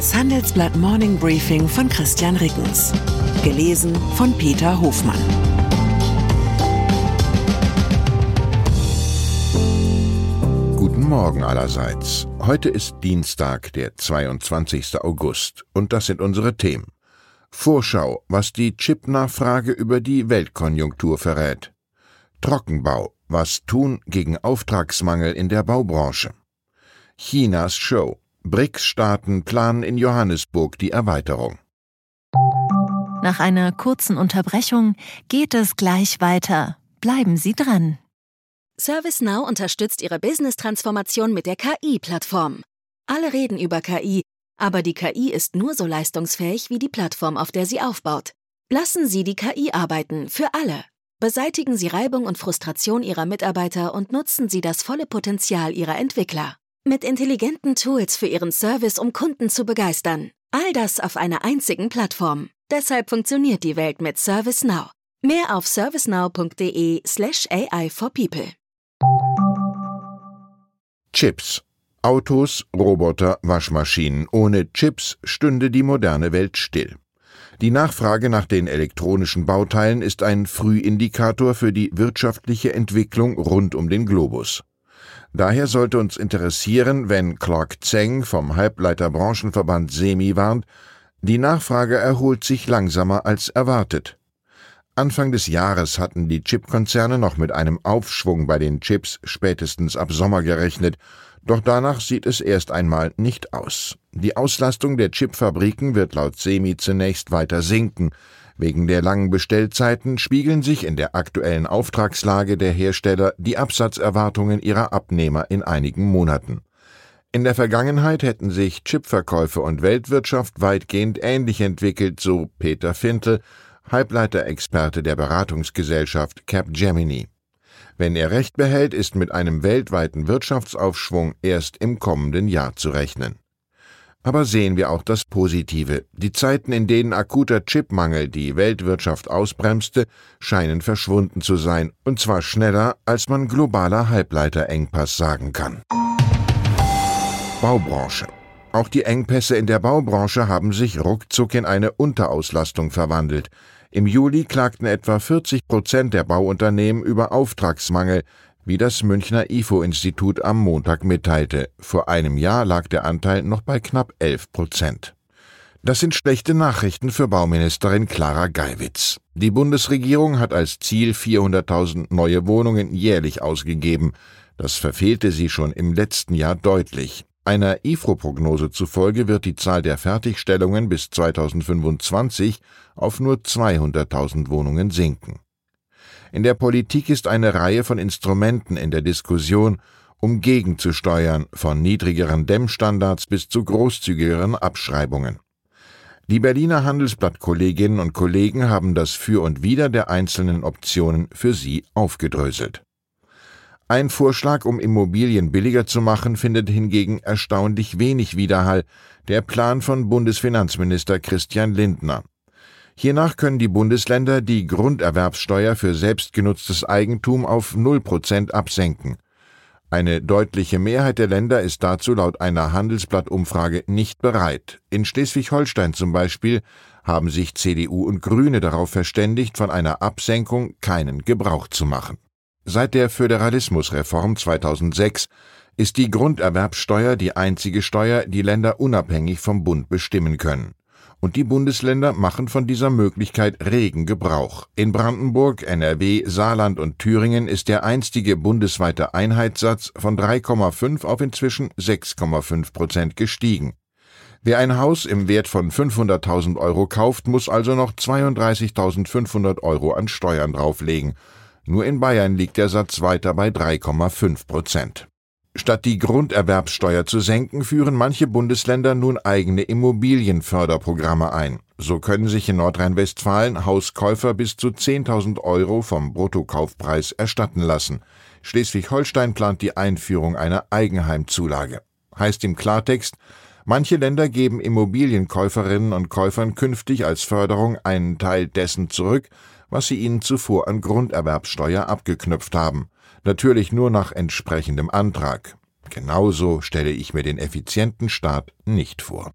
Das Handelsblatt Morning Briefing von Christian Rickens. Gelesen von Peter Hofmann. Guten Morgen allerseits. Heute ist Dienstag, der 22. August, und das sind unsere Themen. Vorschau, was die Chip-Nachfrage über die Weltkonjunktur verrät. Trockenbau, was tun gegen Auftragsmangel in der Baubranche. Chinas Show. BRICS-Staaten planen in Johannesburg die Erweiterung. Nach einer kurzen Unterbrechung geht es gleich weiter. Bleiben Sie dran. ServiceNow unterstützt Ihre Business-Transformation mit der KI-Plattform. Alle reden über KI, aber die KI ist nur so leistungsfähig wie die Plattform, auf der sie aufbaut. Lassen Sie die KI arbeiten, für alle. Beseitigen Sie Reibung und Frustration Ihrer Mitarbeiter und nutzen Sie das volle Potenzial Ihrer Entwickler. Mit intelligenten Tools für Ihren Service, um Kunden zu begeistern. All das auf einer einzigen Plattform. Deshalb funktioniert die Welt mit ServiceNow. Mehr auf servicenow.de/slash AI for People. Chips. Autos, Roboter, Waschmaschinen. Ohne Chips stünde die moderne Welt still. Die Nachfrage nach den elektronischen Bauteilen ist ein Frühindikator für die wirtschaftliche Entwicklung rund um den Globus. Daher sollte uns interessieren, wenn Clark Zeng vom Halbleiterbranchenverband SEMI warnt, die Nachfrage erholt sich langsamer als erwartet. Anfang des Jahres hatten die Chipkonzerne noch mit einem Aufschwung bei den Chips spätestens ab Sommer gerechnet, doch danach sieht es erst einmal nicht aus. Die Auslastung der Chipfabriken wird laut SEMI zunächst weiter sinken, Wegen der langen Bestellzeiten spiegeln sich in der aktuellen Auftragslage der Hersteller die Absatzerwartungen ihrer Abnehmer in einigen Monaten. In der Vergangenheit hätten sich Chipverkäufe und Weltwirtschaft weitgehend ähnlich entwickelt, so Peter Fintel, Halbleiterexperte der Beratungsgesellschaft Capgemini. Wenn er recht behält, ist mit einem weltweiten Wirtschaftsaufschwung erst im kommenden Jahr zu rechnen. Aber sehen wir auch das Positive. Die Zeiten, in denen akuter Chipmangel die Weltwirtschaft ausbremste, scheinen verschwunden zu sein, und zwar schneller, als man globaler Halbleiterengpass sagen kann. Baubranche. Auch die Engpässe in der Baubranche haben sich ruckzuck in eine Unterauslastung verwandelt. Im Juli klagten etwa 40 Prozent der Bauunternehmen über Auftragsmangel, wie das Münchner IFO-Institut am Montag mitteilte. Vor einem Jahr lag der Anteil noch bei knapp 11 Prozent. Das sind schlechte Nachrichten für Bauministerin Clara Geiwitz. Die Bundesregierung hat als Ziel 400.000 neue Wohnungen jährlich ausgegeben. Das verfehlte sie schon im letzten Jahr deutlich. Einer IFO-Prognose zufolge wird die Zahl der Fertigstellungen bis 2025 auf nur 200.000 Wohnungen sinken. In der Politik ist eine Reihe von Instrumenten in der Diskussion, um gegenzusteuern, von niedrigeren Dämmstandards bis zu großzügigeren Abschreibungen. Die Berliner Handelsblatt-Kolleginnen und Kollegen haben das Für und Wider der einzelnen Optionen für Sie aufgedröselt. Ein Vorschlag, um Immobilien billiger zu machen, findet hingegen erstaunlich wenig Widerhall, der Plan von Bundesfinanzminister Christian Lindner. Hiernach können die Bundesländer die Grunderwerbssteuer für selbstgenutztes Eigentum auf 0% absenken. Eine deutliche Mehrheit der Länder ist dazu laut einer Handelsblattumfrage nicht bereit. In Schleswig-Holstein zum Beispiel haben sich CDU und Grüne darauf verständigt, von einer Absenkung keinen Gebrauch zu machen. Seit der Föderalismusreform 2006 ist die Grunderwerbssteuer die einzige Steuer, die Länder unabhängig vom Bund bestimmen können und die Bundesländer machen von dieser Möglichkeit regen Gebrauch. In Brandenburg, NRW, Saarland und Thüringen ist der einstige bundesweite Einheitssatz von 3,5 auf inzwischen 6,5 Prozent gestiegen. Wer ein Haus im Wert von 500.000 Euro kauft, muss also noch 32.500 Euro an Steuern drauflegen. Nur in Bayern liegt der Satz weiter bei 3,5 Prozent. Statt die Grunderwerbssteuer zu senken, führen manche Bundesländer nun eigene Immobilienförderprogramme ein. So können sich in Nordrhein-Westfalen Hauskäufer bis zu 10.000 Euro vom Bruttokaufpreis erstatten lassen. Schleswig-Holstein plant die Einführung einer Eigenheimzulage. Heißt im Klartext, manche Länder geben Immobilienkäuferinnen und Käufern künftig als Förderung einen Teil dessen zurück, was sie ihnen zuvor an Grunderwerbssteuer abgeknüpft haben natürlich nur nach entsprechendem Antrag. Genauso stelle ich mir den effizienten Staat nicht vor.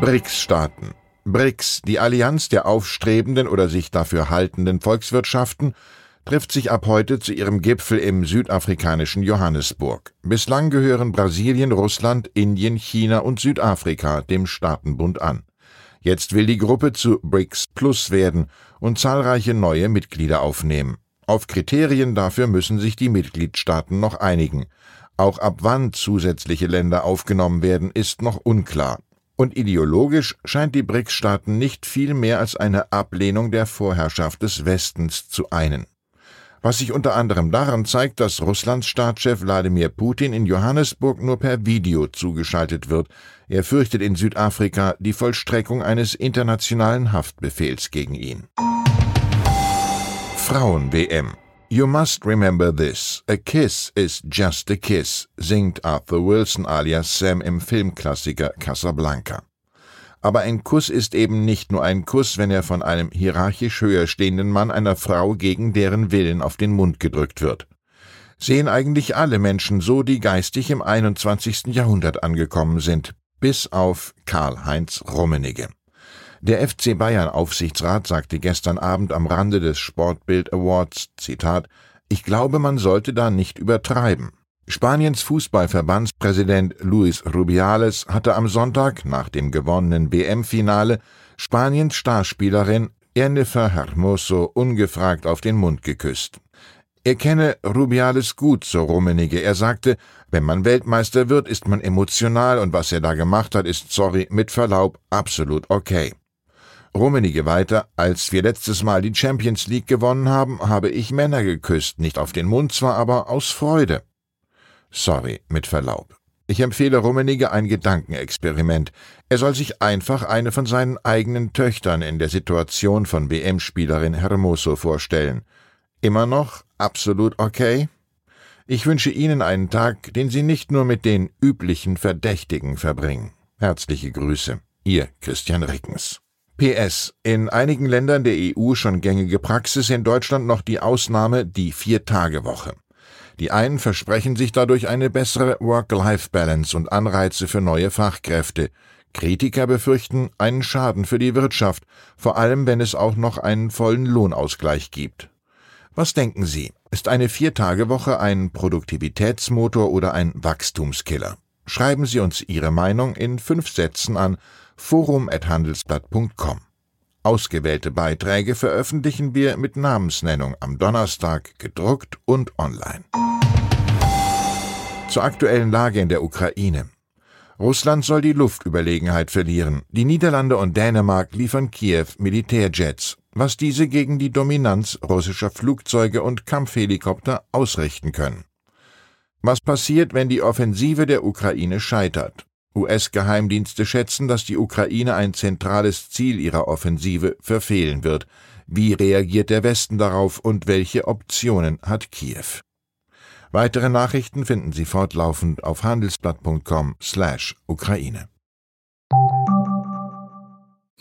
BRICS-Staaten. BRICS, die Allianz der aufstrebenden oder sich dafür haltenden Volkswirtschaften, trifft sich ab heute zu ihrem Gipfel im südafrikanischen Johannesburg. Bislang gehören Brasilien, Russland, Indien, China und Südafrika dem Staatenbund an. Jetzt will die Gruppe zu BRICS Plus werden und zahlreiche neue Mitglieder aufnehmen. Auf Kriterien dafür müssen sich die Mitgliedstaaten noch einigen. Auch ab wann zusätzliche Länder aufgenommen werden, ist noch unklar. Und ideologisch scheint die BRICS-Staaten nicht viel mehr als eine Ablehnung der Vorherrschaft des Westens zu einen. Was sich unter anderem daran zeigt, dass Russlands Staatschef Wladimir Putin in Johannesburg nur per Video zugeschaltet wird. Er fürchtet in Südafrika die Vollstreckung eines internationalen Haftbefehls gegen ihn. Frauen-WM You must remember this. A kiss is just a kiss, singt Arthur Wilson alias Sam im Filmklassiker Casablanca. Aber ein Kuss ist eben nicht nur ein Kuss, wenn er von einem hierarchisch höher stehenden Mann einer Frau gegen deren Willen auf den Mund gedrückt wird. Sehen eigentlich alle Menschen so, die geistig im 21. Jahrhundert angekommen sind, bis auf Karl-Heinz Rummenigge. Der FC Bayern Aufsichtsrat sagte gestern Abend am Rande des Sportbild Awards, Zitat, ich glaube, man sollte da nicht übertreiben. Spaniens Fußballverbandspräsident Luis Rubiales hatte am Sonntag nach dem gewonnenen BM-Finale Spaniens Starspielerin Jennifer Hermoso ungefragt auf den Mund geküsst. Er kenne Rubiales gut, so Rummenigge. Er sagte, wenn man Weltmeister wird, ist man emotional und was er da gemacht hat, ist, sorry, mit Verlaub, absolut okay. Rummenigge weiter, als wir letztes Mal die Champions League gewonnen haben, habe ich Männer geküsst, nicht auf den Mund zwar, aber aus Freude. Sorry, mit Verlaub. Ich empfehle Rummenigge ein Gedankenexperiment. Er soll sich einfach eine von seinen eigenen Töchtern in der Situation von WM-Spielerin Hermoso vorstellen. Immer noch absolut okay? Ich wünsche Ihnen einen Tag, den Sie nicht nur mit den üblichen Verdächtigen verbringen. Herzliche Grüße. Ihr Christian Rickens. PS. In einigen Ländern der EU schon gängige Praxis, in Deutschland noch die Ausnahme die Vier-Tage-Woche. Die einen versprechen sich dadurch eine bessere Work-Life-Balance und Anreize für neue Fachkräfte. Kritiker befürchten einen Schaden für die Wirtschaft, vor allem wenn es auch noch einen vollen Lohnausgleich gibt. Was denken Sie? Ist eine Vier-Tage-Woche ein Produktivitätsmotor oder ein Wachstumskiller? Schreiben Sie uns Ihre Meinung in fünf Sätzen an forum.handelsblatt.com. Ausgewählte Beiträge veröffentlichen wir mit Namensnennung am Donnerstag gedruckt und online. Zur aktuellen Lage in der Ukraine. Russland soll die Luftüberlegenheit verlieren. Die Niederlande und Dänemark liefern Kiew Militärjets, was diese gegen die Dominanz russischer Flugzeuge und Kampfhelikopter ausrichten können. Was passiert, wenn die Offensive der Ukraine scheitert? US-Geheimdienste schätzen, dass die Ukraine ein zentrales Ziel ihrer Offensive verfehlen wird. Wie reagiert der Westen darauf und welche Optionen hat Kiew? Weitere Nachrichten finden Sie fortlaufend auf handelsblatt.com/Ukraine.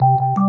you